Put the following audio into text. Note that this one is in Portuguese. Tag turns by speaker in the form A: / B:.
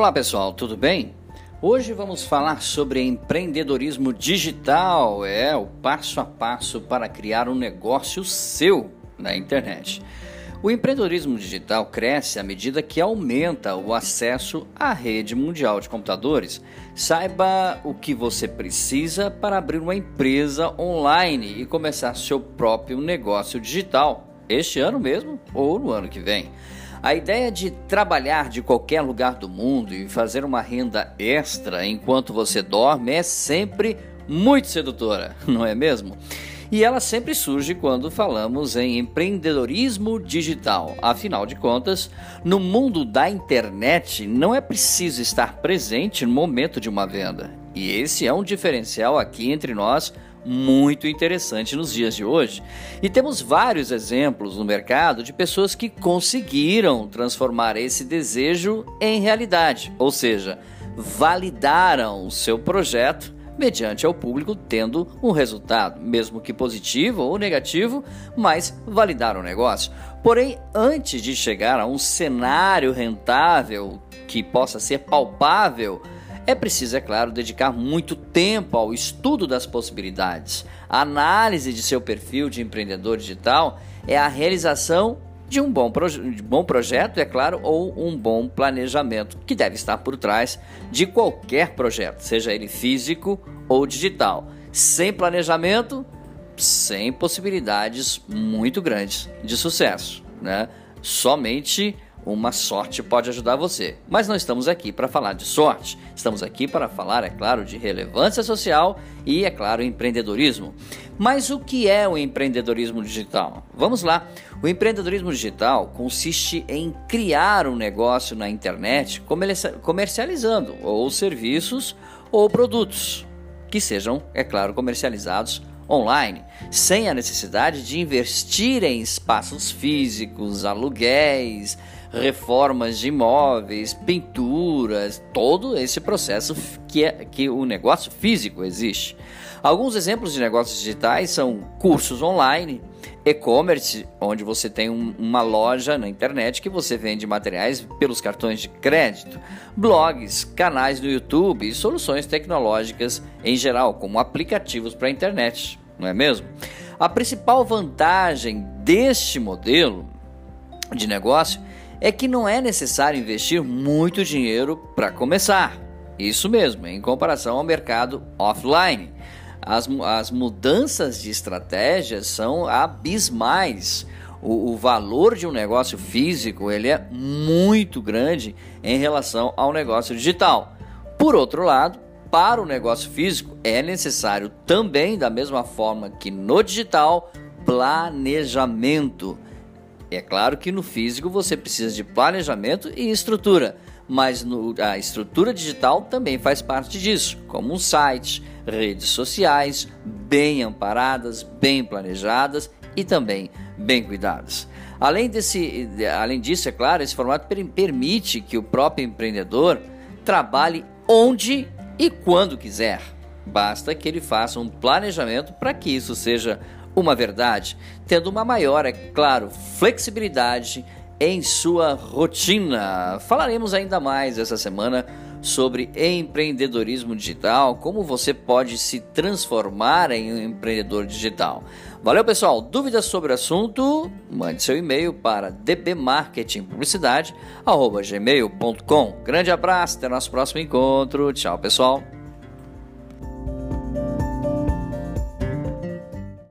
A: Olá pessoal, tudo bem? Hoje vamos falar sobre empreendedorismo digital, é o passo a passo para criar um negócio seu na internet. O empreendedorismo digital cresce à medida que aumenta o acesso à rede mundial de computadores. Saiba o que você precisa para abrir uma empresa online e começar seu próprio negócio digital, este ano mesmo ou no ano que vem. A ideia de trabalhar de qualquer lugar do mundo e fazer uma renda extra enquanto você dorme é sempre muito sedutora, não é mesmo? E ela sempre surge quando falamos em empreendedorismo digital. Afinal de contas, no mundo da internet não é preciso estar presente no momento de uma venda. E esse é um diferencial aqui entre nós muito interessante nos dias de hoje. E temos vários exemplos no mercado de pessoas que conseguiram transformar esse desejo em realidade, ou seja, validaram o seu projeto mediante ao público tendo um resultado, mesmo que positivo ou negativo, mas validaram o negócio. Porém, antes de chegar a um cenário rentável que possa ser palpável, é preciso, é claro, dedicar muito tempo ao estudo das possibilidades. A análise de seu perfil de empreendedor digital é a realização de um bom, de bom projeto, é claro, ou um bom planejamento, que deve estar por trás de qualquer projeto, seja ele físico ou digital. Sem planejamento, sem possibilidades muito grandes de sucesso. Né? Somente uma sorte pode ajudar você. Mas não estamos aqui para falar de sorte. Estamos aqui para falar, é claro, de relevância social e, é claro, empreendedorismo. Mas o que é o empreendedorismo digital? Vamos lá. O empreendedorismo digital consiste em criar um negócio na internet comercializando ou serviços ou produtos que sejam, é claro, comercializados online, sem a necessidade de investir em espaços físicos, aluguéis, reformas de imóveis, pinturas, todo esse processo que, é, que o negócio físico existe. Alguns exemplos de negócios digitais são cursos online, e-commerce, onde você tem um, uma loja na internet que você vende materiais pelos cartões de crédito, blogs, canais no YouTube e soluções tecnológicas em geral, como aplicativos para a internet, não é mesmo? A principal vantagem deste modelo de negócio é que não é necessário investir muito dinheiro para começar. Isso mesmo, em comparação ao mercado offline. As, as mudanças de estratégia são abismais. O, o, valor de um negócio físico ele é muito grande em relação ao negócio digital. Por outro lado, para o negócio físico é necessário também, da mesma forma que no digital, planejamento. É claro que no físico você precisa de planejamento e estrutura, mas no, a estrutura digital também faz parte disso, como um site, redes sociais bem amparadas, bem planejadas e também bem cuidadas. Além, desse, além disso, é claro, esse formato permite que o próprio empreendedor trabalhe onde e quando quiser. Basta que ele faça um planejamento para que isso seja uma verdade, tendo uma maior, é claro, flexibilidade em sua rotina. Falaremos ainda mais essa semana sobre empreendedorismo digital, como você pode se transformar em um empreendedor digital. Valeu, pessoal. Dúvidas sobre o assunto? Mande seu e-mail para dbmarketingpublicidade@gmail.com. Grande abraço, até nosso próximo encontro. Tchau, pessoal.